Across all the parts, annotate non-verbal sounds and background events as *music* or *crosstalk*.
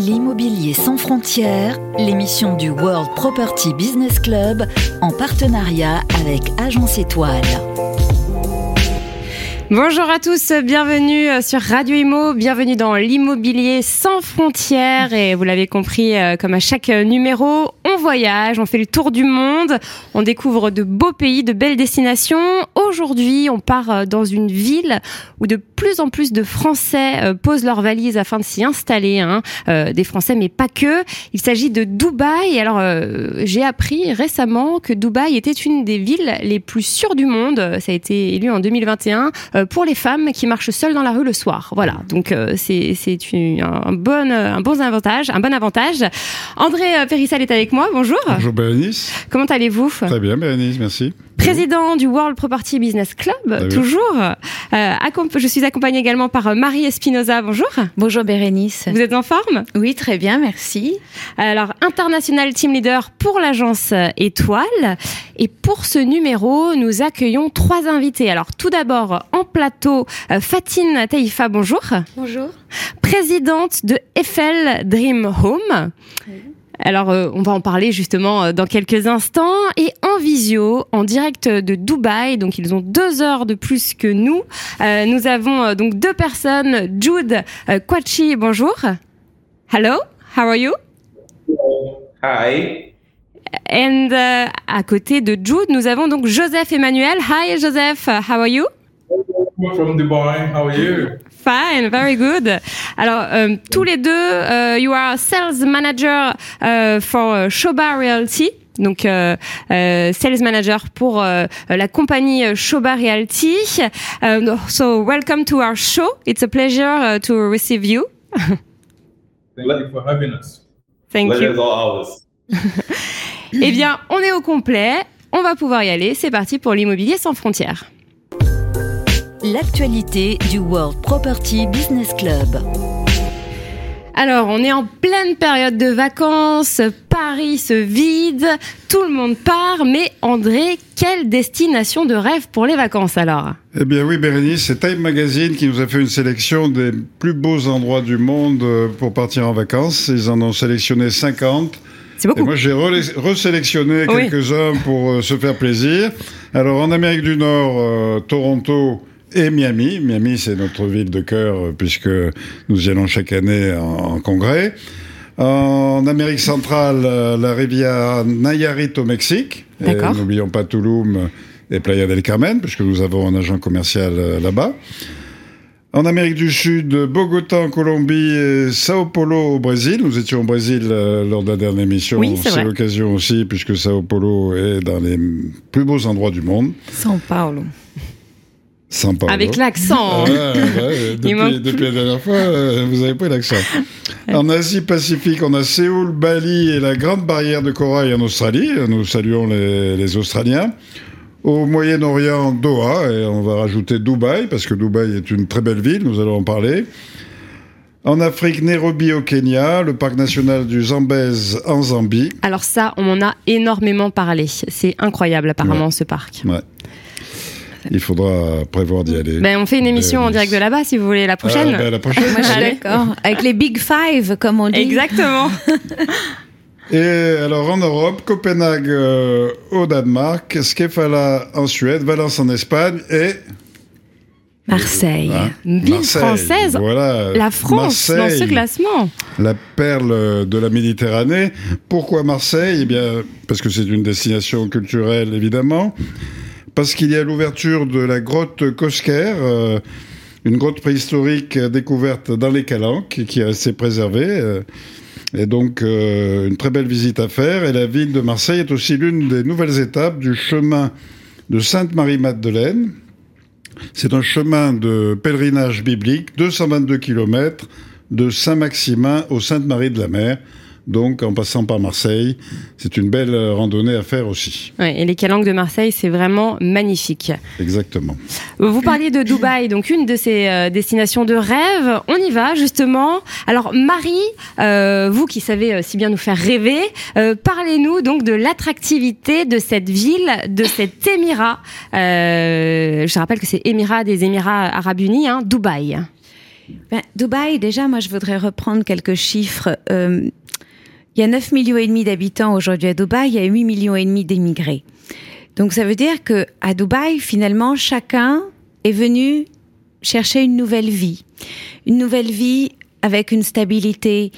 L'immobilier sans frontières, l'émission du World Property Business Club en partenariat avec Agence Étoile. Bonjour à tous, bienvenue euh, sur Radio Imo, bienvenue dans l'immobilier sans frontières et vous l'avez compris, euh, comme à chaque numéro, on voyage, on fait le tour du monde, on découvre de beaux pays, de belles destinations. Aujourd'hui, on part euh, dans une ville où de plus en plus de Français posent leurs valises afin de s'y installer, hein. des Français mais pas que. Il s'agit de Dubaï. Alors, j'ai appris récemment que Dubaï était une des villes les plus sûres du monde. Ça a été élu en 2021 euh, pour les femmes qui marchent seules dans la rue le soir. Voilà, donc euh, c'est un bon un bon avantage, un bon avantage. André euh, Périssal est avec moi. Bonjour. Bonjour Bérénice. Comment allez-vous? Très bien Bérénice, merci. Président du World Property Business Club, toujours. je suis accompagnée également par Marie Espinoza. Bonjour. Bonjour Bérénice. Vous êtes en forme? Oui, très bien, merci. Alors, international team leader pour l'agence Étoile. Et pour ce numéro, nous accueillons trois invités. Alors, tout d'abord, en plateau, euh, Fatine Taïfa, bonjour. Bonjour. Présidente de Eiffel Dream Home. Alors, euh, on va en parler justement euh, dans quelques instants. Et en visio, en direct de Dubaï, donc ils ont deux heures de plus que nous. nous avons donc deux personnes. Jude Kwachi, bonjour. Hello, how are you? Hi. Et à côté de Jude, nous avons donc Joseph Emmanuel. Hi Joseph, how are you? From Dubai. How are you? Fine, very good. Alors, euh, tous les deux, euh, you are sales manager uh, for Shoba Realty. Donc, euh, euh, sales manager pour euh, la compagnie Shoba Realty. Uh, so, welcome to our show. It's a pleasure uh, to receive you. *laughs* Thank you for having us. Thank you. is all ours. *laughs* Eh bien, on est au complet. On va pouvoir y aller. C'est parti pour l'immobilier sans frontières. L'actualité du World Property Business Club. Alors, on est en pleine période de vacances, Paris se vide, tout le monde part, mais André, quelle destination de rêve pour les vacances alors? Eh bien oui Bérénice, c'est Time Magazine qui nous a fait une sélection des plus beaux endroits du monde euh, pour partir en vacances. Ils en ont sélectionné 50. C'est beaucoup. Et moi, j'ai resélectionné Oui. quelques-uns pour euh, se faire plaisir. Alors, en Amérique du Nord, euh, Toronto et Miami. Miami, c'est notre ville de cœur, euh, puisque nous y allons chaque année en, en congrès. En Amérique centrale, euh, la rivière Nayarit au Mexique. Et. N'oublions pas Tulum et Playa del Carmen, puisque nous avons un agent commercial euh, là-bas. En Amérique du Sud, Bogota en Colombie et Sao Paulo au Brésil. Nous étions au Brésil euh, lors de la dernière émission. Oui, c'est l'occasion aussi, puisque Sao Paulo est dans les plus beaux endroits du monde. São Paulo. Paulo. Avec l'accent. Ouais, *laughs* manque depuis, la dernière fois, euh, vous avez pris l'accent. En Asie-Pacifique, on a Séoul, Bali et la Grande Barrière de Corail en Australie. Nous saluons les, les Australiens. Au Moyen-Orient, Doha, et on va rajouter Dubaï, parce que Dubaï est une très belle ville, nous allons en parler. En Afrique, Nairobi au Kenya, le parc national du Zambèze en Zambie. Alors ça, on en a énormément parlé. C'est incroyable apparemment ce parc. Ouais. *laughs* Il faudra prévoir d'y aller. Ben, on fait une émission en direct de là-bas si vous voulez la Ah, prochaine. ben, la prochaine. Moi, je suis Allez. d'accord. *laughs* Avec les Big Five, comme on dit. Exactement. *laughs* Et alors en Europe, Copenhague euh, au Danemark, Skefala en Suède, Valence en Espagne et Marseille. hein, Une ville Marseille. française. Voilà, La France dans ce classement. la perle de la Méditerranée. Pourquoi Marseille? Eh bien, parce que c'est une destination culturelle évidemment, parce qu'il y a l'ouverture de la grotte Cosquer. euh, une grotte préhistorique découverte dans les Calanques qui est restée préservée. euh, et donc, euh, une très belle visite à faire. Et la ville de Marseille est aussi l'une des nouvelles étapes du chemin de Sainte-Marie-Madeleine. C'est un chemin de pèlerinage biblique, 222 km, de Saint-Maximin au Sainte-Marie de la Mer. Donc, en passant par Marseille, c'est une belle randonnée à faire aussi. Ouais, et les calanques de Marseille, c'est vraiment magnifique. Exactement. Vous parliez de Dubaï, donc une de ces euh, destinations de rêve. On y va justement. Alors Marie, euh, vous qui savez euh, si bien nous faire rêver, euh, parlez-nous donc de l'attractivité de cette ville, de cet émirat. Euh, je rappelle que c'est Émirat des Émirats Arabes Unis, hein, Dubaï. Ben, Dubaï, déjà, moi, je voudrais reprendre quelques chiffres. Euh, il y a 9 millions et demi d'habitants aujourd'hui à Dubaï, il y a 8 millions et demi d'émigrés. Donc ça veut dire que à Dubaï, finalement, chacun est venu chercher une nouvelle vie. Une nouvelle vie avec une stabilité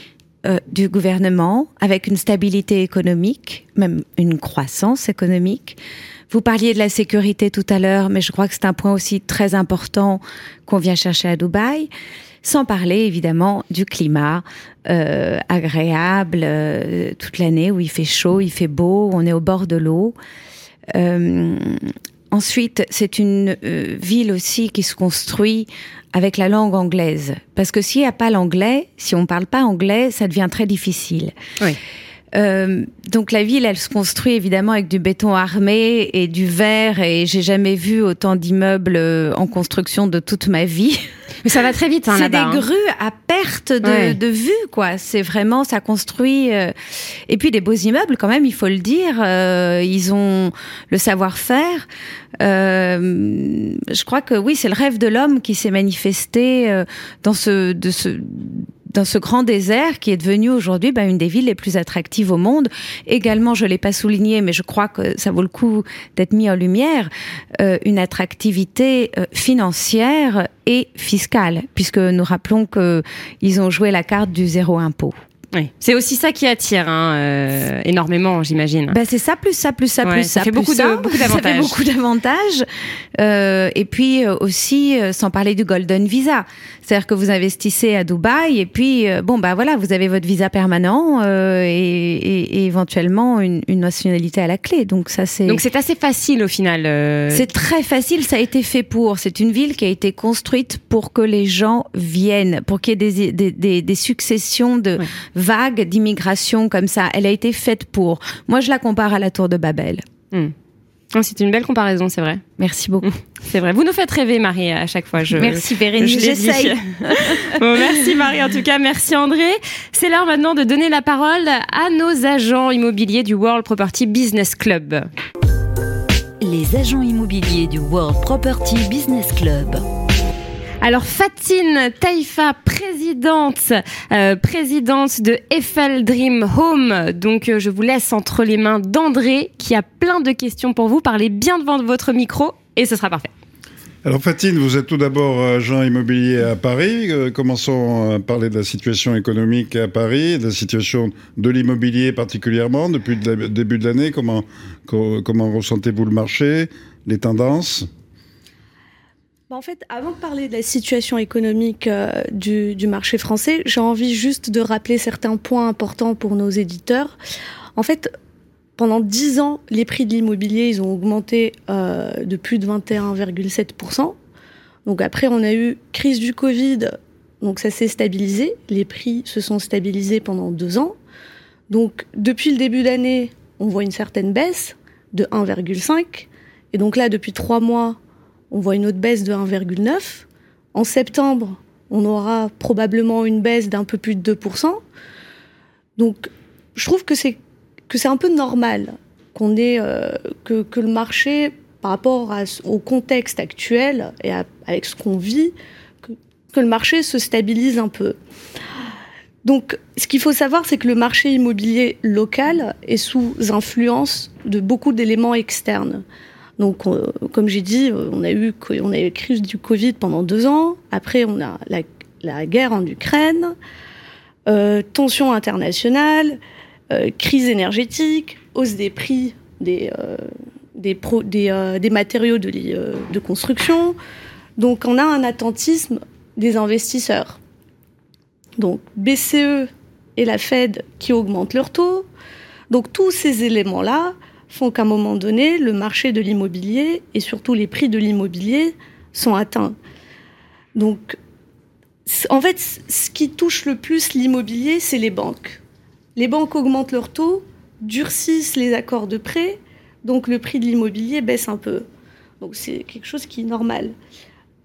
euh, du gouvernement, avec une stabilité économique, même une croissance économique. Vous parliez de la sécurité tout à l'heure, mais je crois que c'est un point aussi très important qu'on vient chercher à Dubaï. Sans parler évidemment du climat euh, agréable euh, toute l'année où il fait chaud, il fait beau, on est au bord de l'eau. Euh, ensuite, c'est une euh, ville aussi qui se construit avec la langue anglaise. Parce que s'il n'y a pas l'anglais, si on ne parle pas anglais, ça devient très difficile. Oui. Euh, donc la ville, elle se construit évidemment avec du béton armé et du verre et j'ai jamais vu autant d'immeubles euh, en construction de toute ma vie. Mais ça va très vite hein, c'est des hein. grues à perte de, Ouais. de vue, quoi. C'est vraiment, ça construit. euh, Et puis des beaux immeubles, quand même, il faut le dire. euh, ils ont le savoir-faire. Euh, je crois que oui, c'est le rêve de l'homme qui s'est manifesté euh, dans ce, de ce, dans ce grand désert qui est devenu aujourd'hui ben, une des villes les plus attractives au monde. Également, je l'ai pas souligné, mais je crois que ça vaut le coup d'être mis en lumière, euh, une attractivité euh, financière et fiscale, puisque nous rappelons que ils ont joué la carte du zéro impôt. Oui. C'est aussi ça qui attire hein, euh, énormément, j'imagine. Ben c'est ça plus ça plus ça Ouais, plus ça ça, fait beaucoup *laughs* d'avantages. beaucoup d'avantages. Euh, et puis euh, aussi, sans parler du Golden Visa, c'est-à-dire que vous investissez à Dubaï et puis bon bah voilà, vous avez votre visa permanent et, et- et éventuellement une, une nationalité à la clé. Donc ça c'est. Donc c'est assez facile au final. C'est très facile, ça a été fait pour. C'est une ville qui a été construite pour que les gens viennent, pour qu'il y ait des, des, des, des successions de Ouais. Vagues d'immigration comme ça. Elle a été faite pour. Moi, je la compare à la tour de Babel. hmm. Non, C'est une belle comparaison, c'est vrai. Merci beaucoup. C'est vrai. Vous nous faites rêver, Marie, à chaque fois. Je, Merci Bérénice, j'essaye. *laughs* Bon, merci Marie, en tout cas, merci André. C'est l'heure maintenant de donner la parole à nos agents immobiliers du World Property Business Club. Les agents immobiliers du World Property Business Club. Alors Fatine Taïfa, présidente, euh, présidente de Eiffel Dream Home. Donc euh, je vous laisse entre les mains d'André qui a plein de questions pour vous. Parlez bien devant votre micro et ce sera parfait. Alors Fatine, vous êtes tout d'abord agent immobilier à Paris. Euh, commençons à parler de la situation économique à Paris, de la situation de l'immobilier particulièrement depuis le début de l'année. Comment, co- comment ressentez-vous le marché, les tendances? En fait, avant de parler de la situation économique euh, du, du marché français, j'ai envie juste de rappeler certains points importants pour nos éditeurs. En fait, pendant 10 ans, les prix de l'immobilier, ils ont augmenté euh, de plus de 21,7%. Donc après, on a eu crise du Covid, donc ça s'est stabilisé. Les prix se sont stabilisés pendant deux ans. Donc depuis le début d'année, on voit une certaine baisse de 1,5. Et donc là, depuis trois mois, on voit une autre baisse de 1,9. En septembre, on aura probablement une baisse d'un peu plus de 2%. Donc, je trouve que c'est que c'est un peu normal qu'on euh, que, que le marché, par rapport au contexte actuel et à- avec ce qu'on vit, que le marché se stabilise un peu. Donc, ce qu'il faut savoir, c'est que le marché immobilier local est sous influence de beaucoup d'éléments externes. Donc, comme j'ai dit, euh, on a eu on a eu crise du Covid pendant deux ans. Après, on a la, la guerre en Ukraine, euh, tensions internationales, euh, crise énergétique, hausse des prix des matériaux de, de construction. Donc, on a un attentisme des investisseurs. Donc, BCE et la Fed qui augmentent leurs taux. Donc, tous ces éléments-là font qu'à un moment donné, le marché de l'immobilier et surtout les prix de l'immobilier sont atteints. Donc, en fait, ce qui touche le plus l'immobilier, c'est les banques. Les banques augmentent leurs taux, durcissent les accords de prêt, donc le prix de l'immobilier baisse un peu. Donc, c'est quelque chose qui est normal.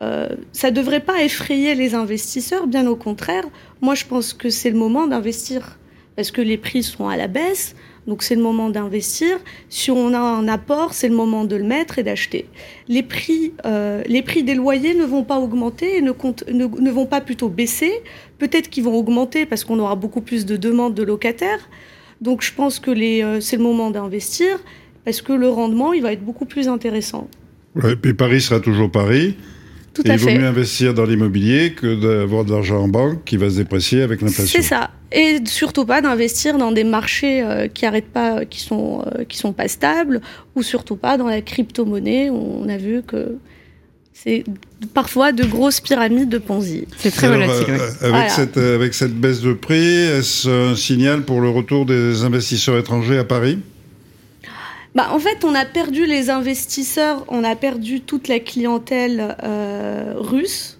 Euh, ça ne devrait pas effrayer les investisseurs, bien au contraire. Moi, je pense que c'est le moment d'investir parce que les prix sont à la baisse. Donc c'est le moment d'investir. Si on a un apport, c'est le moment de le mettre et d'acheter. Les prix, euh, les prix des loyers ne vont pas augmenter et ne, vont pas plutôt baisser. Peut-être qu'ils vont augmenter parce qu'on aura beaucoup plus de demandes de locataires. Donc je pense que euh, c'est le moment d'investir parce que le rendement, il va être beaucoup plus intéressant. Puis Paris sera toujours Paris. Tout Et à il vaut mieux investir dans l'immobilier que d'avoir de l'argent en banque qui va se déprécier avec l'inflation. C'est ça. Et surtout pas d'investir dans des marchés euh, qui arrêtent pas, qui sont, euh, qui sont pas stables, ou surtout pas dans la crypto-monnaie. On a vu que c'est parfois de grosses pyramides de Ponzi. C'est très Alors, volatile. euh, ouais. avec, Voilà. cette, euh, avec cette baisse de prix, est-ce un signal pour le retour des investisseurs étrangers à Paris? Bah, en fait, on a perdu les investisseurs, on a perdu toute la clientèle euh, russe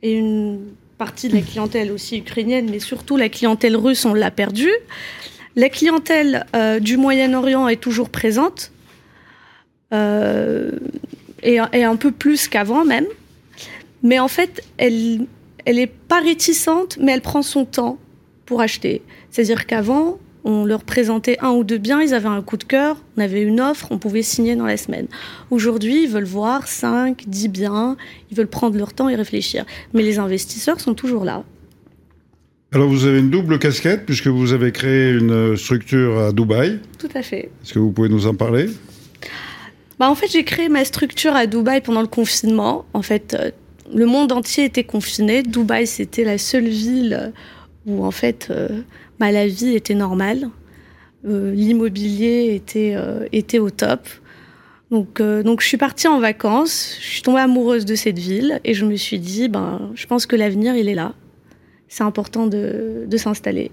et une partie de la clientèle aussi ukrainienne, mais surtout la clientèle russe, on l'a perdue. La clientèle euh, du Moyen-Orient est toujours présente euh, et, un peu plus qu'avant même. Mais en fait, elle, elle est pas réticente, mais elle prend son temps pour acheter. C'est-à-dire qu'avant, on leur présentait un ou deux biens, ils avaient un coup de cœur, on avait une offre, on pouvait signer dans la semaine. Aujourd'hui, ils veulent voir 5, 10 biens, ils veulent prendre leur temps et réfléchir. Mais les investisseurs sont toujours là. Alors vous avez une double casquette puisque vous avez créé une structure à Dubaï. Tout à fait. Est-ce que vous pouvez nous en parler? Bah, en fait, j'ai créé ma structure à Dubaï pendant le confinement. En fait, euh, le monde entier était confiné. Dubaï, c'était la seule ville où, en fait, euh, bah, la vie était normale. Euh, L'immobilier était, euh, était au top. Donc, donc, je suis partie en vacances. Je suis tombée amoureuse de cette ville et je me suis dit, ben, je pense que l'avenir, il est là. C'est important de, de s'installer.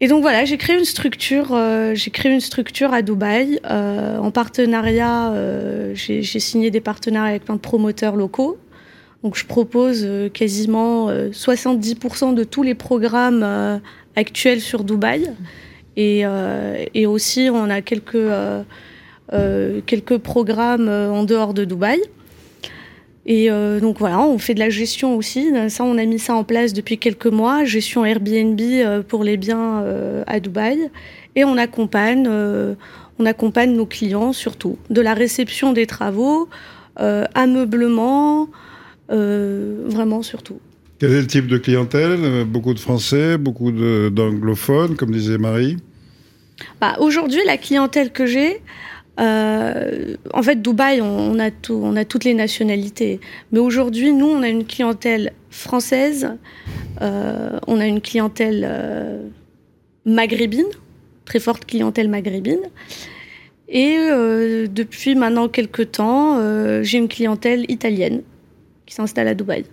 Et donc voilà, j'ai créé une structure. j'ai créé une structure à Dubaï euh, en partenariat. j'ai signé des partenariats avec plein de promoteurs locaux. Donc je propose euh, quasiment euh, 70% de tous les programmes euh, actuels sur Dubaï. Et, euh, aussi, on a quelques euh, euh, quelques programmes euh, en dehors de Dubaï. Et euh, donc voilà, on fait de la gestion aussi. Ça, on a mis ça en place depuis quelques mois. Gestion Airbnb euh, pour les biens euh, à Dubaï. Et on accompagne, euh, on accompagne nos clients surtout. De la réception des travaux, euh, ameublement, euh, vraiment surtout. Quel est le type de clientèle? Euh, Beaucoup de Français, beaucoup d'anglophones, comme disait Marie? Bah, Aujourd'hui, la clientèle que j'ai, euh, en fait, Dubaï, on, on a tout, on a toutes les nationalités. Mais aujourd'hui, nous, on a une clientèle française, euh, on a une clientèle euh, maghrébine, très forte clientèle maghrébine. Et euh, depuis maintenant quelques temps, euh, j'ai une clientèle italienne qui s'installe à Dubaï.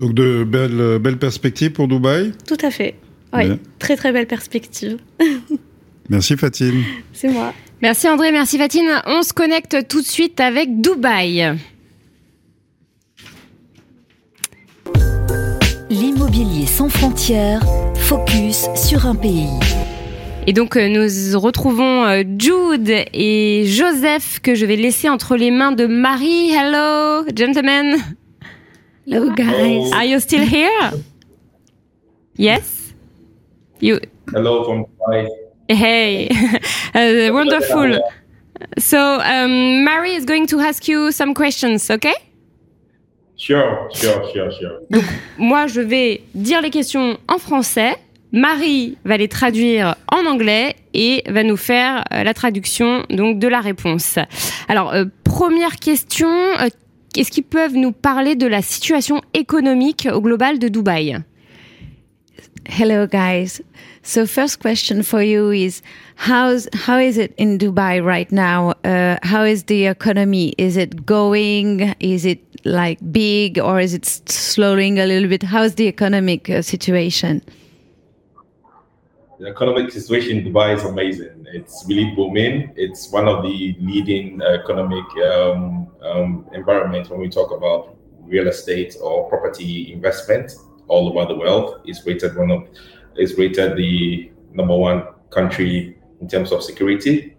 Donc de belles, belles perspectives pour Dubaï. Tout à fait. Oui, Bien. très très belle perspective. *laughs* Merci Fatine. C'est moi. Merci André, merci Fatine. On se connecte tout de suite avec Dubaï. L'immobilier sans frontières, focus sur un pays. Et donc euh, nous retrouvons euh, Jude et Joseph que je vais laisser entre les mains de Marie. Hello, gentlemen. Hello, guys. Are you still here? Yes? You. Hello from Dubai. Hey, *laughs* Uh, wonderful. So um, Mary is going to ask you some questions, okay? Sure, sure, sure, sure. Moi, je vais dire les questions en français. Marie va les traduire en anglais et va nous faire euh, la traduction donc de la réponse. Alors, euh, première question, euh, est-ce qu'ils peuvent nous parler de la situation économique au global de Dubaï? Hello, guys. So, first question for you is how's how is it in Dubai right now? Uh, how is the economy? Is it going? Is it like big, or is it slowing a little bit? How's the economic uh, situation? The economic situation in Dubai is amazing. It's really booming. It's one of the leading economic um, um, environments when we talk about real estate or property investment all over the world. It's rated one of, it's rated the number one country in terms of security,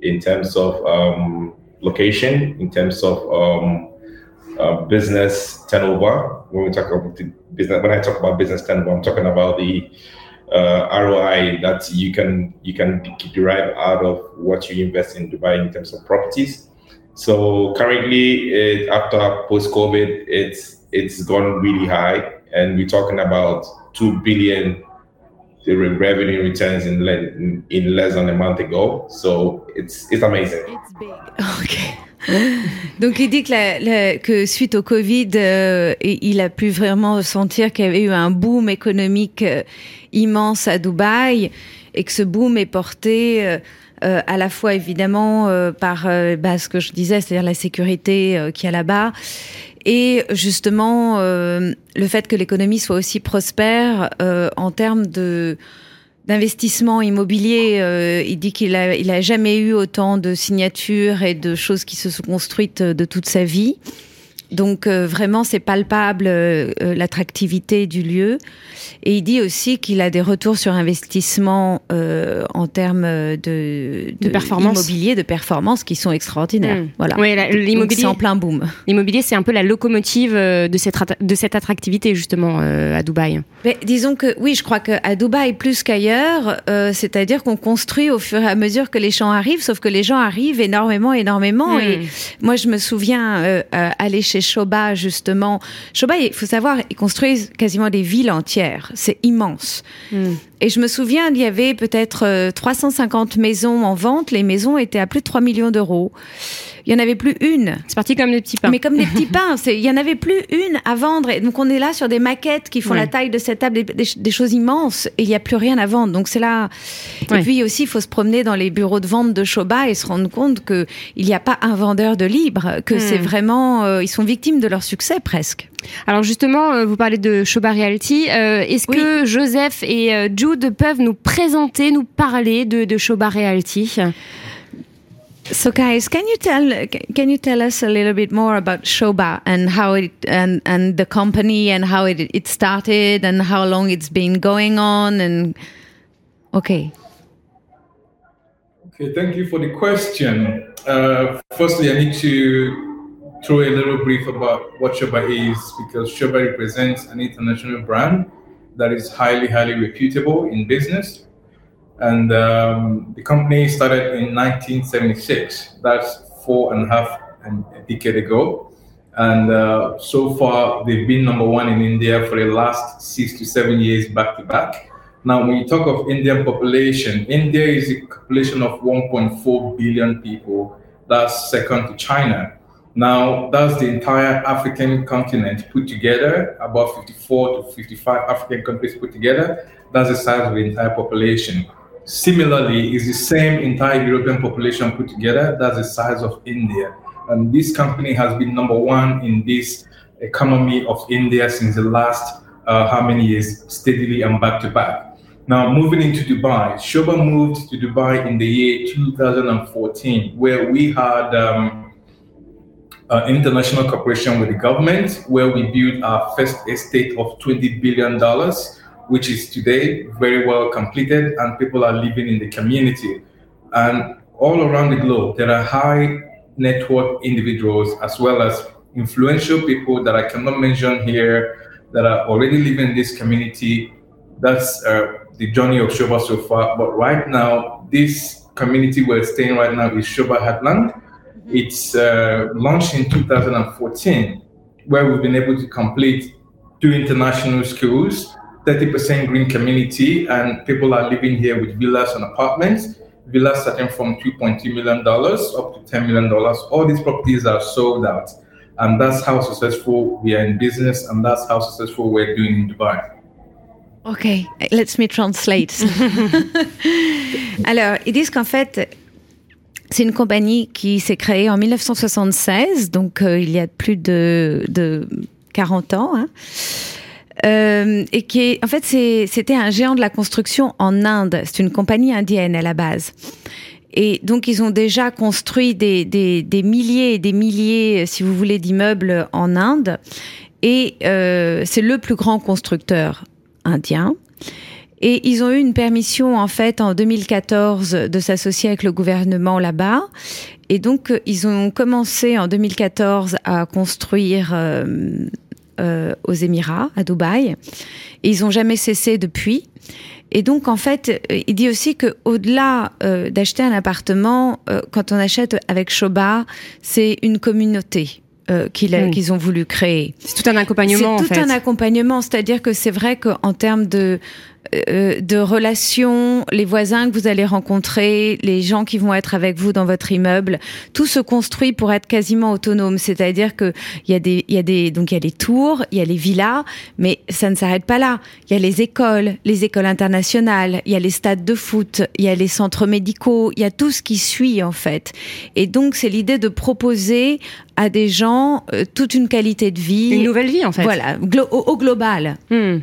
in terms of um, location, in terms of um, uh, business turnover. When we talk about business, when I talk about business turnover, I'm talking about the uh, ROI that you can you can derive out of what you invest in Dubai in terms of properties. So currently, it, after post COVID, it's it's gone really high, and we're talking about two billion revenue returns in, in, in less than a month ago. So it's it's amazing. It's big. *laughs* Okay. Donc il dit que, la, que suite au Covid, euh, il a pu vraiment ressentir qu'il y avait eu un boom économique euh, immense à Dubaï et que ce boom est porté euh, euh à la fois évidemment euh, par bah, ce que je disais, c'est-à-dire la sécurité qu'il y a là-bas et justement le fait que l'économie soit aussi prospère en termes de d'investissement immobilier. Euh, il dit qu'il a, il a jamais eu autant de signatures et de choses qui se sont construites de toute sa vie. Donc euh, vraiment, c'est palpable euh, l'attractivité du lieu. Et il dit aussi qu'il a des retours sur investissement euh, en termes de, de, de performance immobilier, de performance qui sont extraordinaires. Mmh. Voilà. Oui, l'immobilier c'est en plein boom. L'immobilier, c'est un peu la locomotive euh, de cette de cette attractivité justement euh, à Dubaï. Mais disons que oui, je crois qu'à Dubaï plus qu'ailleurs, euh, c'est-à-dire qu'on construit au fur et à mesure que les gens arrivent, sauf que les gens arrivent énormément, énormément. Mmh. Et moi, je me souviens euh, aller chez Shoba justement. Shoba, il faut savoir, ils construisent quasiment des villes entières c'est immense. Mm. Et je me souviens, il y avait peut-être 350 maisons en vente. Les maisons étaient à plus de 3 millions d'euros. Il y en avait plus une. C'est parti comme des petits pains. Mais comme des petits pains. Il y en avait plus une à vendre. Et donc on est là sur des maquettes qui font la taille de cette table, des, choses immenses. Et il n'y a plus rien à vendre. Donc c'est là. Et puis aussi, il faut se promener dans les bureaux de vente de Shoba et se rendre compte que il n'y a pas un vendeur de libre, que c'est hmm. vraiment, euh, ils sont victimes de leur succès presque. Alors justement, euh, vous parlez de Shoba Realty. Euh, est-ce que Joseph et Jude peuvent nous présenter, nous parler de, de Shoba Realty? So, guys, can you tell can you tell us a little bit more about Shoba and how it and and the company and how it it started and how long it's been going on and okay. Okay, thank you for the question. Uh, firstly, I need to throw a little brief about what Shoba is because Shoba represents an international brand that is highly, highly reputable in business and um, the company started in 1976. That's four and and a half a decade ago. And uh, so far, they've been number one in India for the last six to seven years back to back. Now, when you talk of Indian population, India is a population of 1.4 billion people. That's second to China. Now, that's the entire African continent put together, about 54 to 55 African countries put together. That's the size of the entire population. Similarly, is the same entire European population put together. That's the size of India. And this company has been number one in this economy of India since the last uh, how many years, steadily and back to back. Now, moving into Dubai, Shoba moved to Dubai in the year 2014, where we had um, an international cooperation with the government, where we built our first estate of $20 billion which is today very well completed, and people are living in the community. And all around the globe, there are high net worth individuals as well as influential people that I cannot mention here that are already living in this community. That's uh, the journey of Shoba so far. But right now, this community we're staying right now is Shoba Heartland. Mm-hmm. It's uh, launched in 2014, where we've been able to complete two international schools 30% green community, and people are living here with villas and apartments. Villas starting from $2.2 million up to $10 million. All these properties are sold out. And that's how successful we are in business, and that's how successful we're doing in Dubai. Ok, let me translate. *laughs* Alors, ils disent qu'en fait, c'est une compagnie qui s'est créée en 1976, donc euh, il y a plus de, de 40 ans. Hein. Euh, et qui est, en fait, c'était un géant de la construction en Inde. C'est une compagnie indienne à la base. Et donc, ils ont déjà construit des, des, des milliers et des milliers, si vous voulez, d'immeubles en Inde. Et euh, c'est le plus grand constructeur indien. Et ils ont eu une permission, en fait, en 2014, de s'associer avec le gouvernement là-bas. Et donc, ils ont commencé en 2014 à construire euh, euh, aux Émirats, à Dubaï. Et ils n'ont jamais cessé depuis. Et donc, en fait, euh, il dit aussi que au-delà euh, d'acheter un appartement, euh, quand on achète avec Shoba, c'est une communauté. euh, qu'ils ont voulu créer. C'est tout un accompagnement, en C'est tout fait. un accompagnement, c'est-à-dire que c'est vrai qu'en termes de euh, de relations, les voisins que vous allez rencontrer, les gens qui vont être avec vous dans votre immeuble, tout se construit pour être quasiment autonome. C'est-à-dire que il y a des, il y a des, donc il y a les tours, il y a les villas, mais ça ne s'arrête pas là. Il y a les écoles, les écoles internationales, il y a les stades de foot, il y a les centres médicaux, il y a tout ce qui suit en fait. Et donc c'est l'idée de proposer à des gens euh, toute une qualité de vie. Une nouvelle vie, en fait. Voilà, glo- au, au global. Hmm.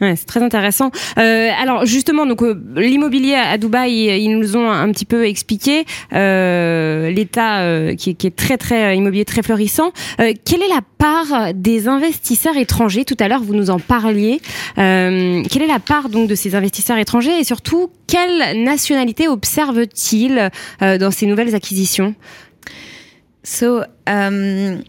Ouais, c'est très intéressant. Euh, alors justement, donc euh, l'immobilier à Dubaï, ils nous ont un petit peu expliqué euh, l'état euh, qui, qui est très très euh, immobilier très florissant. Euh, quelle est la part des investisseurs étrangers? Tout à l'heure, vous nous en parliez. Quelle est la part donc de ces investisseurs étrangers? Et surtout quelle nationalité observe-t-il euh, dans ces nouvelles acquisitions? So, um,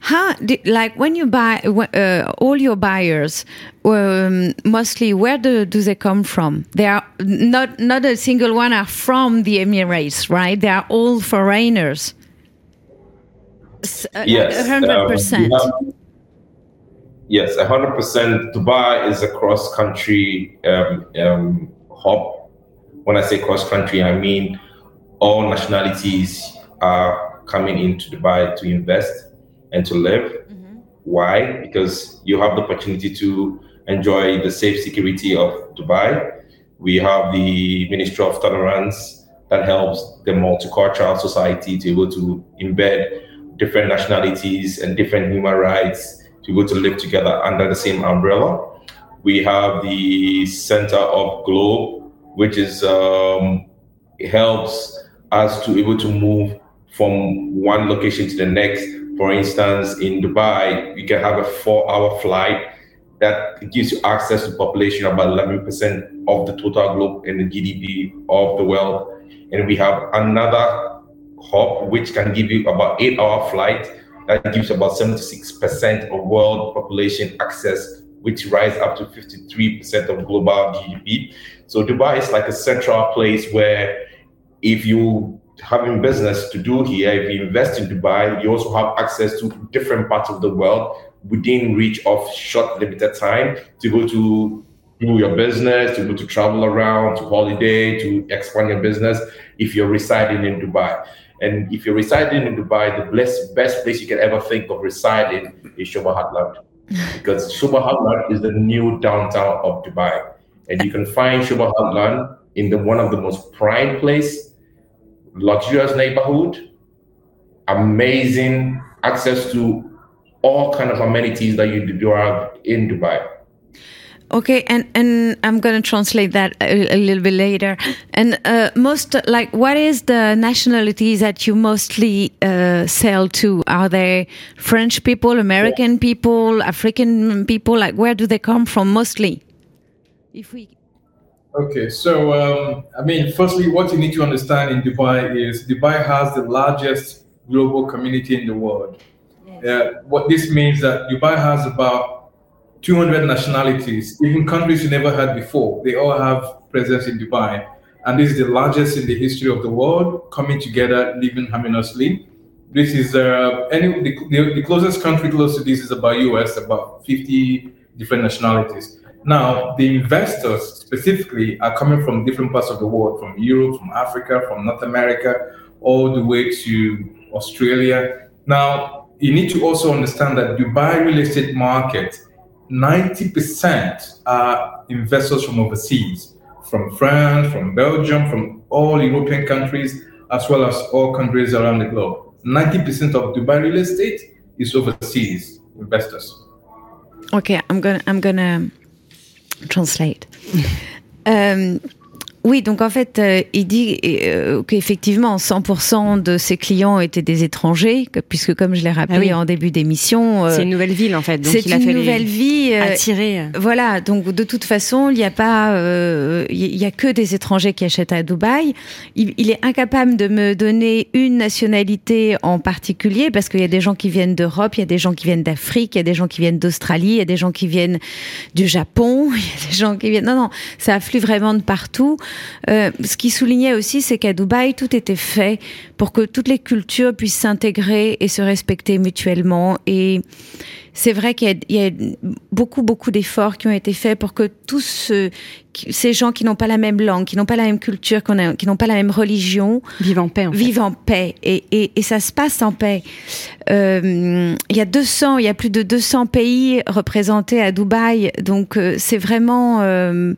how di- like when you buy uh, all your buyers, um, mostly where do, do they come from? They are not not a single one are from the Emirates, right? They are all foreigners. Uh, Yes, a hundred um, percent. we have- Yes, hundred percent. Dubai is a cross-country um, um, hub. When I say cross-country, I mean all nationalities are coming into Dubai to invest and to live. Why? Because you have the opportunity to enjoy the safe security of Dubai. We have the Ministry of Tolerance that helps the multicultural society to be able to embed different nationalities and different human rights to be able to live together under the same umbrella. We have the Center of Globe, which is um, helps us to be able to move from one location to the next. For instance, in Dubai, you can have a four-hour flight that gives you access to population about 11% of the total globe and the GDP of the world. And we have another hub which can give you about eight-hour flight that gives about 76% of world population access, which rise up to 53% of global GDP. So Dubai is like a central place where if you having business to do here, if you invest in Dubai, you also have access to different parts of the world within reach of short limited time to go to do your business, to go to travel around, to holiday, to expand your business if you're residing in Dubai. And if you're residing in Dubai, the best, best place you can ever think of residing is Shobha Heartland. *laughs* Because Shobha Heartland is the new downtown of Dubai. And you can find Shobha Heartland in the one of the most prime place, luxurious neighborhood, amazing access to all kind of amenities that you do have in Dubai. Okay, and and I'm gonna translate that a, a little bit later. And uh, most like, what is the nationalities that you mostly uh, sell to? Are they French people, American people, African people? Like, where do they come from mostly? If we Okay, so um, I mean, firstly, what you need to understand in Dubai is Dubai has the largest global community in the world. Uh, what this means that Dubai has about 200 nationalities, even countries you never had before. They all have presence in Dubai, and this is the largest in the history of the world, coming together, living harmoniously. This is uh, any the, the, the closest country close to this is about US, about 50 different nationalities. Now, the investors specifically are coming from different parts of the world, from Europe, from Africa, from North America, all the way to Australia. Now, you need to also understand that Dubai real estate market, 90% are investors from overseas, from France, from Belgium, from all European countries, as well as all countries around the globe. 90% of Dubai real estate is overseas investors. Okay, I'm gonna I'm gonna translate. Euh, Oui, donc en fait, euh, il dit euh, qu'effectivement, 100% de ses clients étaient des étrangers, que, puisque comme je l'ai rappelé Ah en début d'émission, euh, C'est une nouvelle ville en fait. c'est a une nouvelle vie. euh, attirer. Voilà, donc de toute façon, il n'y a pas, euh, il y a que des étrangers qui achètent à Dubaï. Il, il est incapable de me donner une nationalité en particulier parce qu'il y a des gens qui viennent d'Europe, il y a des gens qui viennent d'Afrique, il y a des gens qui viennent d'Australie, il y a des gens qui viennent du Japon, *laughs* il y a des gens qui viennent. Non, non, ça afflue vraiment de partout. Euh, ce qui soulignait aussi, c'est qu'à Dubaï, tout était fait pour que toutes les cultures puissent s'intégrer et se respecter mutuellement. Et c'est vrai qu'il y a, il y a beaucoup, beaucoup d'efforts qui ont été faits pour que tous ceux, ces gens qui n'ont pas la même langue, qui n'ont pas la même culture, qui n'ont pas la même religion, Vive en paix en fait. vivent en paix. Et, et, et ça se passe en paix. Euh, il y a 200, il y a plus de 200 pays représentés à Dubaï. Donc, euh, c'est vraiment... euh,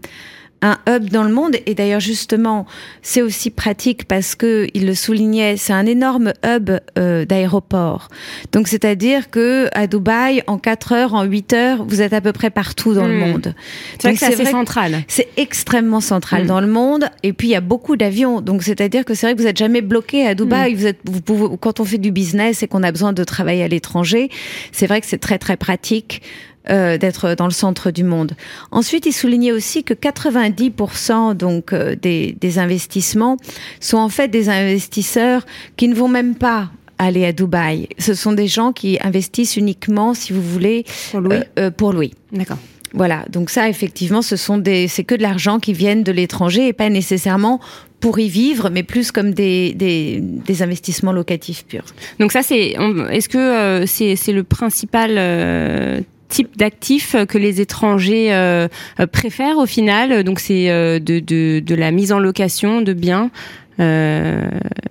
un hub dans le monde et d'ailleurs justement c'est aussi pratique parce que il le soulignait c'est un énorme hub euh, d'aéroport donc c'est à dire que à Dubaï en 4 heures en 8 heures vous êtes à peu près partout dans le Hmm. monde C'est vrai que c'est central. c'est extrêmement central Mm. dans le monde. Et puis, il y a beaucoup d'avions. Donc, c'est-à-dire que c'est vrai que vous n'êtes jamais bloqué à Dubaï. Vous êtes, vous pouvez, quand on fait du business et qu'on a besoin de travailler à l'étranger, c'est vrai que c'est très, très pratique. Euh, d'être dans le centre du monde. Ensuite, il soulignait aussi que 90% donc euh, des, des investissements sont en fait des investisseurs qui ne vont même pas aller à Dubaï. Ce sont des gens qui investissent uniquement, si vous voulez, Pour Louis. euh, pour Louis. D'accord. Voilà, donc ça effectivement, ce sont des, c'est que de l'argent qui viennent de l'étranger et pas nécessairement pour y vivre, mais plus comme des, des, des investissements locatifs purs. Donc ça, c'est. Est-ce que euh, c'est c'est le principal euh, type d'actif que les étrangers euh, euh, préfèrent au final Donc c'est euh, de, de de la mise en location de biens euh,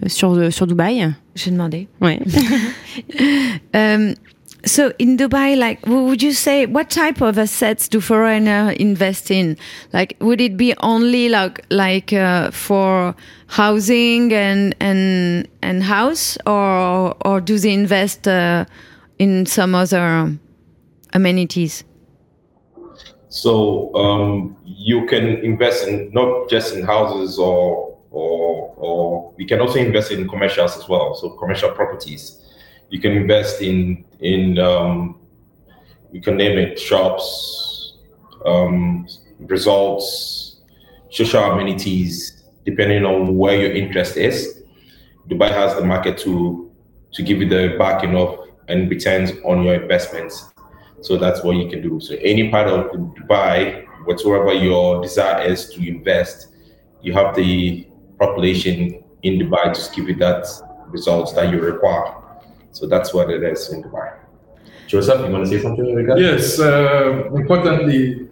sur sur Dubaï. J'ai demandé. Ouais. *laughs* Um, so in Dubai, like, would you say what type of assets do foreigner invest in? Like, would it be only like like uh, for housing and and and house, or or do they invest uh, in some other amenities? So um, you can invest in not just in houses or or or you can also invest in commercials as well. So commercial properties. You can invest in in um, you can name it shops, um, results, social amenities, depending on where your interest is. Dubai has the market to to give you the backing up and returns on your investments. So that's what you can do. So any part of Dubai, whatsoever your desire is to invest, you have the population in Dubai to give you that results that you require. So that's what it is in Dubai. Joseph, you want to say something in regard? Yes, uh, importantly,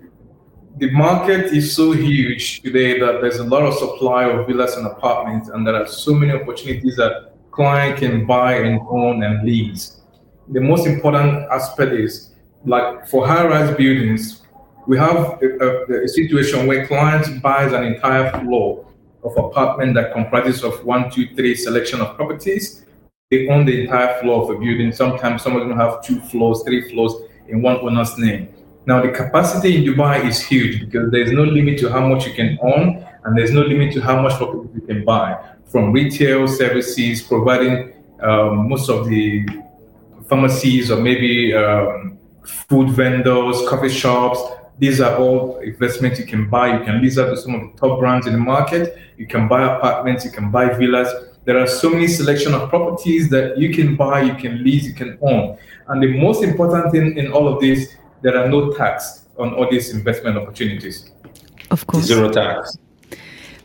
the market is so huge today that there's a lot of supply of villas and apartments, and there are so many opportunities that client can buy and own and lease. The most important aspect is like for high-rise buildings, we have a, a, a situation where clients buys an entire floor of apartment that comprises of one, two, three selection of properties. They own the entire floor of a building. Sometimes some of them have two floors, three floors in one owner's name. Now the capacity in Dubai is huge because there's no limit to how much you can own and there's no limit to how much property you can buy. From retail services, providing um, most of the pharmacies or maybe um, food vendors, coffee shops. These are all investments you can buy. You can lease out to some of the top brands in the market. You can buy apartments. You can buy villas. There are so many selection of properties that you can buy, you can lease, you can own. And the most important thing in all of this, there are no tax on all these investment opportunities. Of course. Zero tax.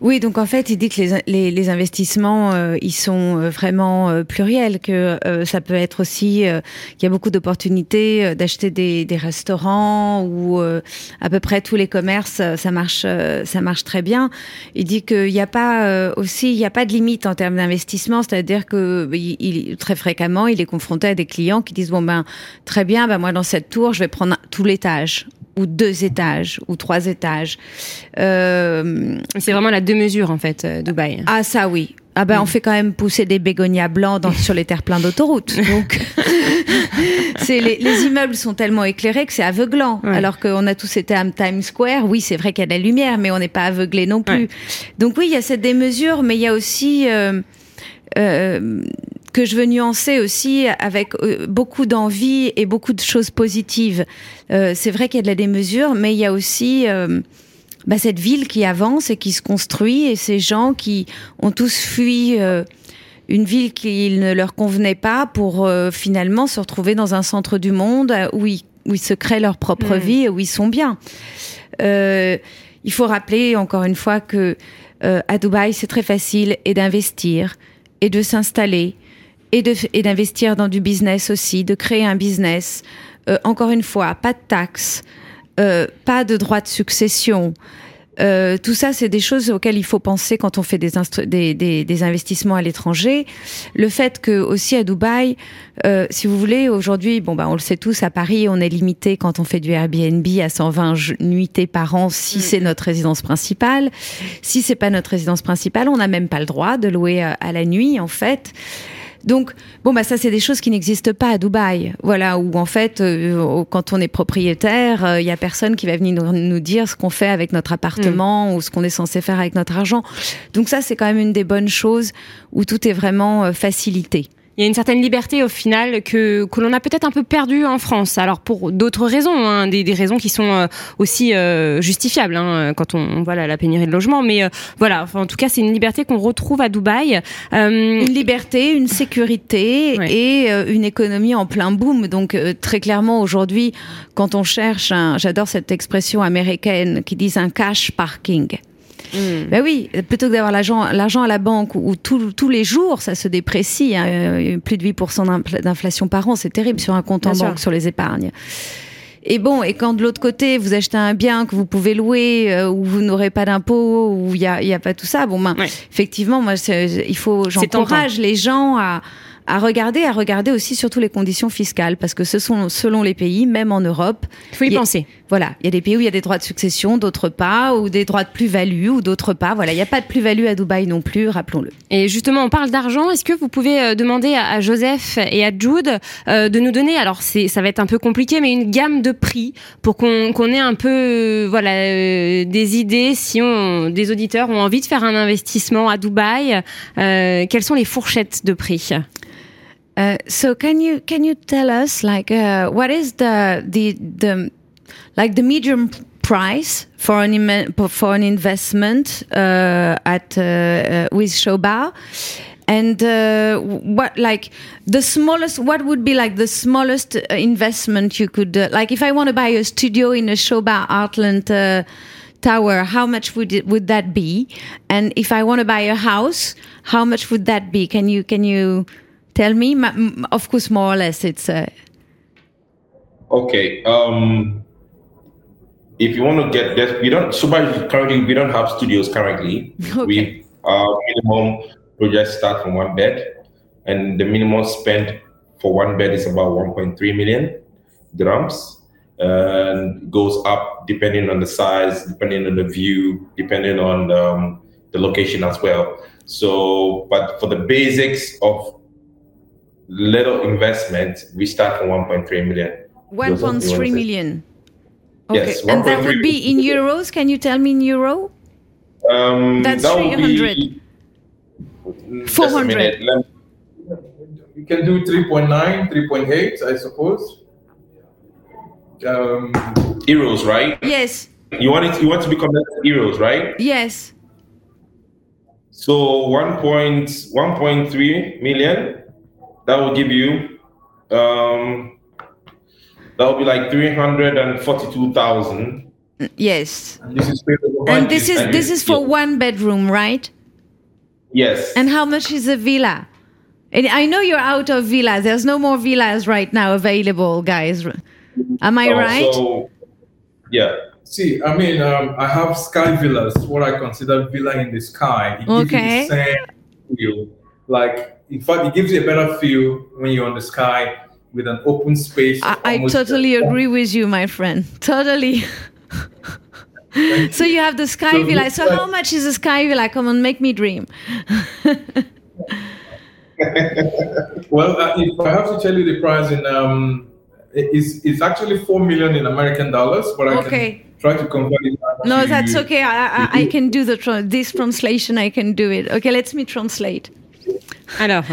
Oui, donc en fait, il dit que les, les, les investissements, euh, ils sont euh, vraiment euh, pluriels, que euh, ça peut être aussi, euh, qu'il y a beaucoup d'opportunités euh, d'acheter des, des restaurants ou à peu près tous les commerces, ça marche, ça marche très bien. Il dit qu'il n'y a pas aussi, il n'y a pas de limite en termes d'investissement, c'est-à-dire que il, il- très fréquemment, il est confronté à des clients qui disent bon ben très bien, ben moi dans cette tour, je vais prendre tout l'étage ou deux étages ou trois étages. Euh, C'est vraiment la deux mesures en fait, euh, Dubaï. ah ça oui. Ah ben on fait quand même pousser des bégonias blancs dans, sur les terre-pleins d'autoroute. *laughs* Donc *laughs* c'est les, les immeubles sont tellement éclairés que c'est aveuglant. Ouais. Alors qu'on a tous été à Times Square. Oui, c'est vrai qu'il y a de la lumière, mais on n'est pas aveuglé non plus. Ouais. Donc oui, il y a cette démesure, mais il y a aussi euh, euh, que je veux nuancer aussi avec euh, beaucoup d'envie et beaucoup de choses positives. Euh, c'est vrai qu'il y a de la démesure, mais il y a aussi euh, bah, cette ville qui avance et qui se construit et ces gens qui ont tous fui euh, une ville qui ne leur convenait pas pour finalement se retrouver dans un centre du monde où ils, où ils se créent leur propre Mm. vie et où ils sont bien. Euh, il faut rappeler encore une fois que à Dubaï, c'est très facile et d'investir et de s'installer et d'investir dans du business aussi, de créer un business. Euh, encore une fois, pas de taxes, euh, pas de droit de succession. Euh, tout ça, c'est des choses auxquelles il faut penser quand on fait des, des, des, des investissements à l'étranger. Le fait que aussi à Dubaï, euh, si vous voulez, aujourd'hui, bon bah on le sait tous, à Paris, on est limité quand on fait du Airbnb à 120 j- nuitées par an si c'est notre résidence principale. Si c'est pas notre résidence principale, on n'a même pas le droit de louer à, à la nuit en fait. Donc, bon, bah ça, c'est des choses qui n'existent pas à Dubaï. Voilà, où en fait, euh, quand on est propriétaire, euh, il y a personne qui va venir nous, nous dire ce qu'on fait avec notre appartement ou ce qu'on est censé faire avec notre argent. Donc ça, c'est quand même une des bonnes choses où tout est vraiment euh, facilité. Il y a une certaine liberté au final que, que l'on a peut-être un peu perdue en France. Alors pour d'autres raisons, hein, des, des raisons qui sont euh, aussi euh, justifiables hein, quand on, on voit la, la pénurie de logement. Mais euh, voilà, enfin, en tout cas, c'est une liberté qu'on retrouve à Dubaï. Euh, Une liberté, une sécurité Ouais. et euh, une économie en plein boom. Donc euh, très clairement aujourd'hui, quand on cherche, j'adore cette expression américaine qui dit un cash parking. Hmm. Ben oui, plutôt que d'avoir l'argent, l'argent à la banque où tout- tous les jours ça se déprécie, hein, euh, plus de 8% d'infl- d'inflation par an, c'est terrible sur un compte en sûr. banque, sur les épargnes. Et bon, et quand de l'autre côté vous achetez un bien que vous pouvez louer, euh, où vous n'aurez pas d'impôt, où il y a, y a pas tout ça, bon ben Ouais. effectivement, moi il faut, j'encourage les gens à à regarder, à regarder aussi surtout les conditions fiscales, parce que ce sont selon les pays, même en Europe, Il faut y a- penser. voilà, il y a des pays où il y a des droits de succession, d'autres pas, ou des droits de plus-value, ou d'autres pas. Voilà, il n'y a pas de plus-value à Dubaï non plus, rappelons-le. Et justement, on parle d'argent. Est-ce que vous pouvez euh, demander à, à Joseph et à Jude euh, de nous donner, alors c'est, ça va être un peu compliqué, mais une gamme de prix pour qu'on, qu'on ait un peu, euh, voilà, euh, des idées si on, des auditeurs ont envie de faire un investissement à Dubaï. Euh, quelles sont les fourchettes de prix? Uh, so can you can you tell us like uh, what is the the the like the medium price for an for an investment uh, at uh, uh, with Shoba? And what like the smallest? What would be like the smallest investment you could like? If I want to buy a studio in a Shoba Artland tower, how much would it would that be? And if I want to buy a house, how much would that be? Can you can you tell me? Of course, more or less, it's uh, Okay. Um, if you want to get that, we don't. Currently, we don't have studios currently. *laughs* Okay. We our minimum projects start from one bed, and the minimum spend for one bed is about 1.3 million dirhams, and goes up depending on the size, depending on the view, depending on um, the location as well. So, but for the basics of little investment, we start from 1.3 million. one Those are the point three ones that- million. Okay, Yes, and that 1.3 would be in euros. Can you tell me in euro? Um, That's that 300. be- Just a 400. minute, You can do 3.9, 3.8, I suppose. Um, Euros, right? Yes, You want it? You want to become euros, right? yes. So 1.1.3 million. That will give you. Um, that will be like 342,000. Yes. and this is And this years. is this is for one bedroom, right? Yes. And how much is a villa? And I know you're out of villas. There's no more villas right now available, guys. Am I Uh, right? So, yeah. See, I mean, um, I have sky villas, what I consider villa in the sky. It Okay. gives you the same feel. Like, in fact, it gives you a better feel when you're on the sky with an open space. I, I totally agree with you, my friend. Totally. *laughs* so you have the sky So villa. So how much is the sky villa? Come on, make me dream. *laughs* Well, uh, if I have to tell you the price in um, it's, it's actually 4 million in American dollars, but I Okay. can try to convert it. No, to- that's okay. I, I, I can do the tra- this translation. I can do it. Okay, let me translate. Alors.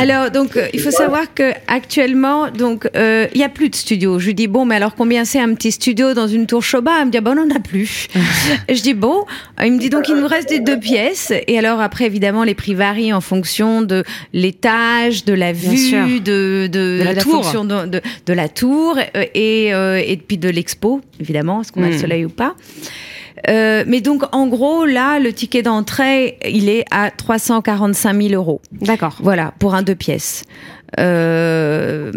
Alors, donc, euh, il faut savoir que actuellement, donc, euh, il y a plus de studio. Je lui dis bon, mais alors combien c'est un petit studio dans une tour Choba Elle me dit bon, on n'en a plus. *laughs* je dis bon. Il me dit donc il nous reste des deux pièces. Et alors après, évidemment, les prix varient en fonction de l'étage, de la vue, de, de, De la tour. fonction de, de, de la tour euh, et euh, et puis de l'expo, évidemment, est-ce qu'on a le Mm. soleil ou pas. Euh, mais donc, en gros, là, le ticket d'entrée, il est à 345 000 euros. d'accord. Voilà, pour un deux pièces. Euh,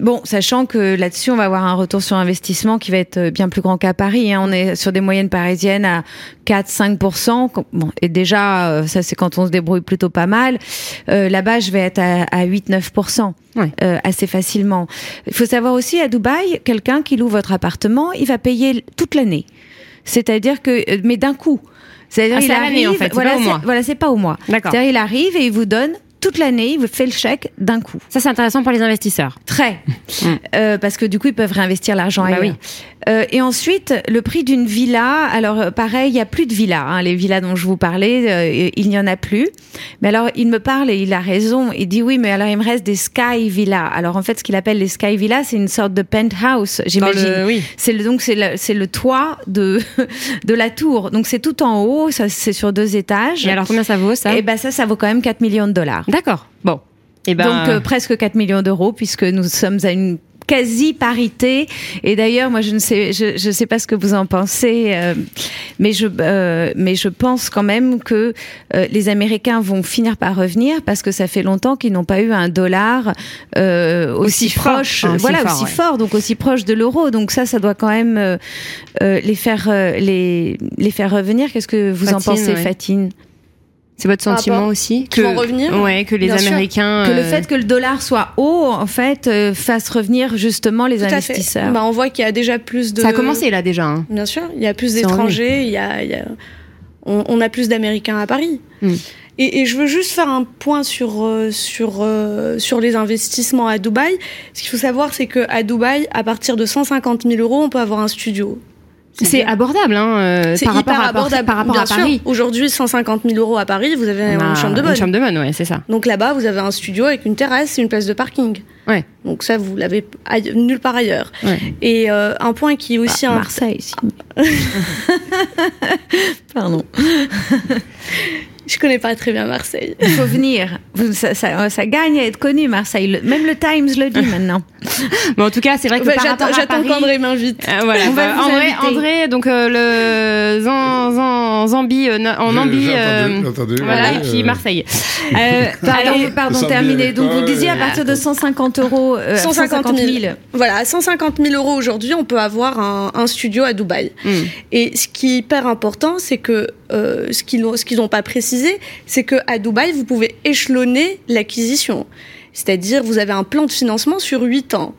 bon, sachant que là-dessus, on va avoir un retour sur investissement qui va être bien plus grand qu'à Paris. hein. On est sur des moyennes parisiennes à 4-5%. Bon, et déjà, euh, ça c'est quand on se débrouille plutôt pas mal. Euh, Là-bas, je vais être à, à 8-9%. Ouais. euh, assez facilement. Il faut savoir aussi à Dubaï, quelqu'un qui loue votre appartement, il va payer toute l'année. C'est-à-dire que, euh, mais d'un coup. C'est-à-dire Ah, il arrive, en fait, c'est voilà, pas au c'est- mois. Voilà, c'est pas au mois. C'est-à-dire il arrive et il vous donne toute l'année, il vous fait le chèque d'un coup. Ça, c'est intéressant pour les investisseurs. Très. Mm. Euh, parce que du coup, ils peuvent réinvestir l'argent Bah oui. Euh, et ensuite, le prix d'une villa. Alors, euh, pareil, il n'y a plus de villas. hein. Les villas dont je vous parlais, euh, il n'y en a plus. Mais alors, il me parle et il a raison. Il dit oui, mais alors il me reste des sky villas. Alors, en fait, ce qu'il appelle les sky villas, c'est une sorte de penthouse, j'imagine. oui. C'est le, donc c'est le, le toit de *laughs* de la tour. Donc c'est tout en haut, ça c'est sur deux étages. Et alors, combien ça vaut, ça? Et ben ça, ça vaut quand même 4 millions de dollars. D'accord. Bon. Et ben, Donc euh, presque 4 millions d'euros puisque nous sommes à une quasi parité et d'ailleurs moi je ne sais je, je sais pas ce que vous en pensez euh, mais je euh, mais je pense quand même que euh, les Américains vont finir par revenir parce que ça fait longtemps qu'ils n'ont pas eu un dollar euh, aussi, fort. proche aussi voilà fort, aussi ouais. fort donc aussi proche de l'euro donc ça ça doit quand même euh, euh, les faire euh, les les faire revenir qu'est-ce que vous en pensez ouais. Fatine? C'est votre sentiment rapport- aussi qu'ils vont revenir? Ouais, que les sûr. Américains. que le euh, fait que le dollar soit haut, en fait, euh, fasse revenir justement les Tout investisseurs. Bah, on voit qu'il y a déjà plus de. Ça a commencé là déjà. hein. Bien sûr, il y a plus d'étrangers, il y a, il y a- on, on a plus d'Américains à Paris. Mm. Et, et je veux juste faire un point sur euh, sur euh, sur les investissements à Dubaï. Ce qu'il faut savoir, c'est que à Dubaï, à partir de 150 000 euros, on peut avoir un studio. C'est abordable, hein, euh, par rapport à, abordable. par rapport à. Paris. Aujourd'hui, 150 000 euros à Paris, vous avez On a une chambre de bonne. Une chambre de bonne, ouais, c'est ça. Donc là-bas, vous avez un studio avec une terrasse et une place de parking. Ouais. Donc ça, vous l'avez nulle part ailleurs. Ouais. Et euh, un point qui est aussi Ah, un, Marseille, si. *laughs* Pardon. *laughs* je connais pas très bien Marseille. Il faut venir. Vous- Ça, ça- ça gagne à être connu, Marseille. Le- même le Times le dit maintenant. *laughs* Mais en tout cas, c'est vrai que Ouais, par j'attends qu'André m'invite. Euh, voilà. On va Bah, vous André, donc euh, le Zan, Zan- Zambi, euh, en entendu, euh, entendu, voilà, et puis euh. Marseille. Euh, Pardon, pardon, terminé. Donc vous disiez à partir de 150 euros, euh, 150 000. Voilà, à 150 000 euros aujourd'hui, on peut avoir un, un studio à Dubaï. hmm. Et ce qui est hyper important, c'est que euh, ce qu'ils n'ont- ce qu'ils n'ont pas précisé, c'est que à Dubaï, vous pouvez échelonner l'acquisition. C'est-à-dire, vous avez un plan de financement sur 8 ans.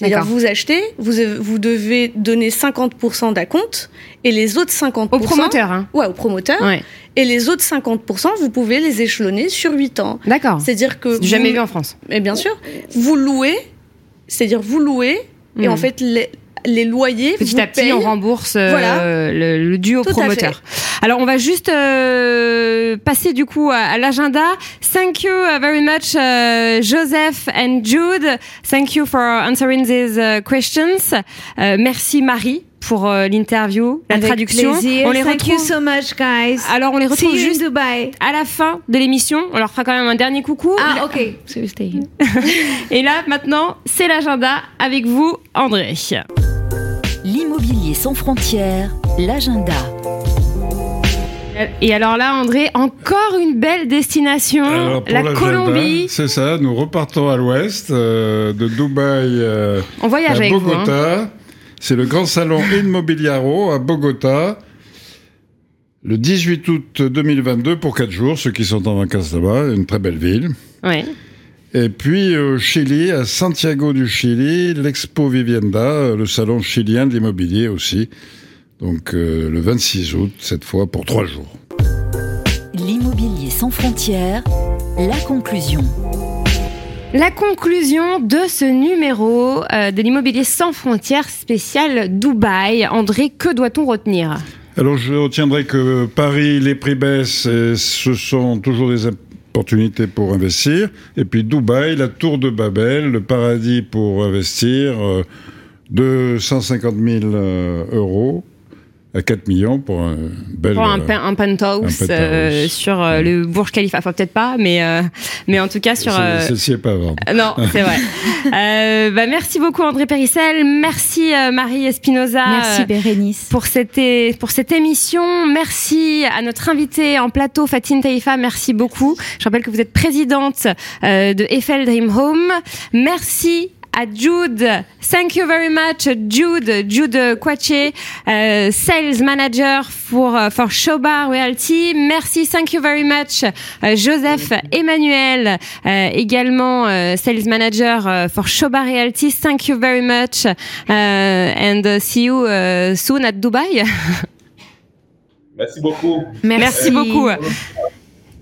C'est-à-dire, D'accord. vous achetez, vous, vous devez donner 50% d'acompte et les autres 50%. Au promoteur, hein. Ouais, au promoteur. Ouais. Et les autres 50%, vous pouvez les échelonner sur 8 ans. D'accord. C'est-à-dire que. C'est jamais vous- vu en France. mais bien sûr, vous louez, c'est-à-dire vous louez, et Hmm. en fait, les, les loyers. Petit vous à petit, payent. on rembourse euh, Voilà. le, le dû au Tout à promoteur. Alors, on va juste euh, passer du coup à, à l'agenda. Thank you uh, very much, uh, Joseph and Jude. Thank you for answering these uh, questions. Euh, merci Marie pour euh, l'interview, la Avec traduction. plaisir. On les Thank you so much, guys. Alors, on les retrouve juste Dubai. à la fin de l'émission. On leur fera quand même un dernier coucou. Ah, ok. *laughs* Et là, maintenant, c'est l'agenda avec vous, André. L'immobilier sans frontières, l'agenda. Et alors là, André, encore une belle destination, la Colombie. C'est ça, nous repartons à l'ouest, euh, de Dubaï euh, On voyage à avec hein. Bogota. C'est le grand salon *laughs* Inmobiliaro à Bogota. Le 18 août 2022 pour 4 jours, ceux qui sont en vacances là-bas, une très belle ville. Ouais. Et puis au Chili, à Santiago du Chili, l'Expo Vivienda, le salon chilien de l'immobilier aussi. Donc euh, le 26 août, cette fois pour 3 jours. L'immobilier sans frontières, la conclusion. La conclusion de ce numéro euh, de l'immobilier sans frontières spécial Dubaï. André, que doit-on retenir? Alors je retiendrai que Paris, les prix baissent et ce sont toujours des opportunités pour investir. Et puis Dubaï, la tour de Babel, le paradis pour investir, euh, de 150 000 euh, euros à 4 millions pour un bel Pour un, euh, un penthouse, un penthouse. euh, sur euh, Ouais. le Burj Khalifa. Enfin, peut-être pas, mais, euh, mais en tout cas sur. c'est- euh, Celle-ci est pas vendre. Non, c'est vrai. *laughs* Euh, bah, merci beaucoup André Périssel, merci euh, Marie Espinoza. Merci Bérénice. pour cette, pour cette émission. Merci à notre invitée en plateau, Fatine Taïfa. Merci beaucoup. Je rappelle que vous êtes présidente euh, de Eiffel Dream Home. Merci à Jude. Thank you very much, Jude. Jude Quache, euh, sales manager for, uh, for Shobar Realty. Merci, thank you very much, euh, Joseph Emmanuel, euh, également euh, sales manager euh, for Shobar Realty. Thank you very much, uh, and uh, see you uh, soon at Dubai. Merci beaucoup. Merci beaucoup.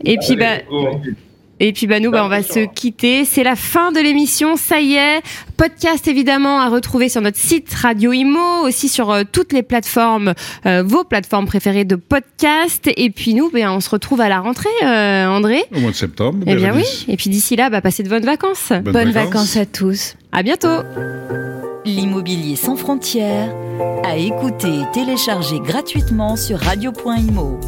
Et puis, bah, Merci beaucoup. Et puis bah nous bah, on va se quitter. C'est la fin de l'émission, ça y est. Podcast évidemment à retrouver sur notre site Radio Imo, aussi sur euh, toutes les plateformes, euh, vos plateformes préférées de podcast. Et puis nous, bah, on se retrouve à la rentrée, euh, André. Au mois de septembre. Eh bien oui. Et puis d'ici là, bah, passez de bonnes vacances. Bonnes Bonnes vacances. vacances à tous. À bientôt. L'immobilier sans frontières, à écouter et télécharger gratuitement sur radio.imo.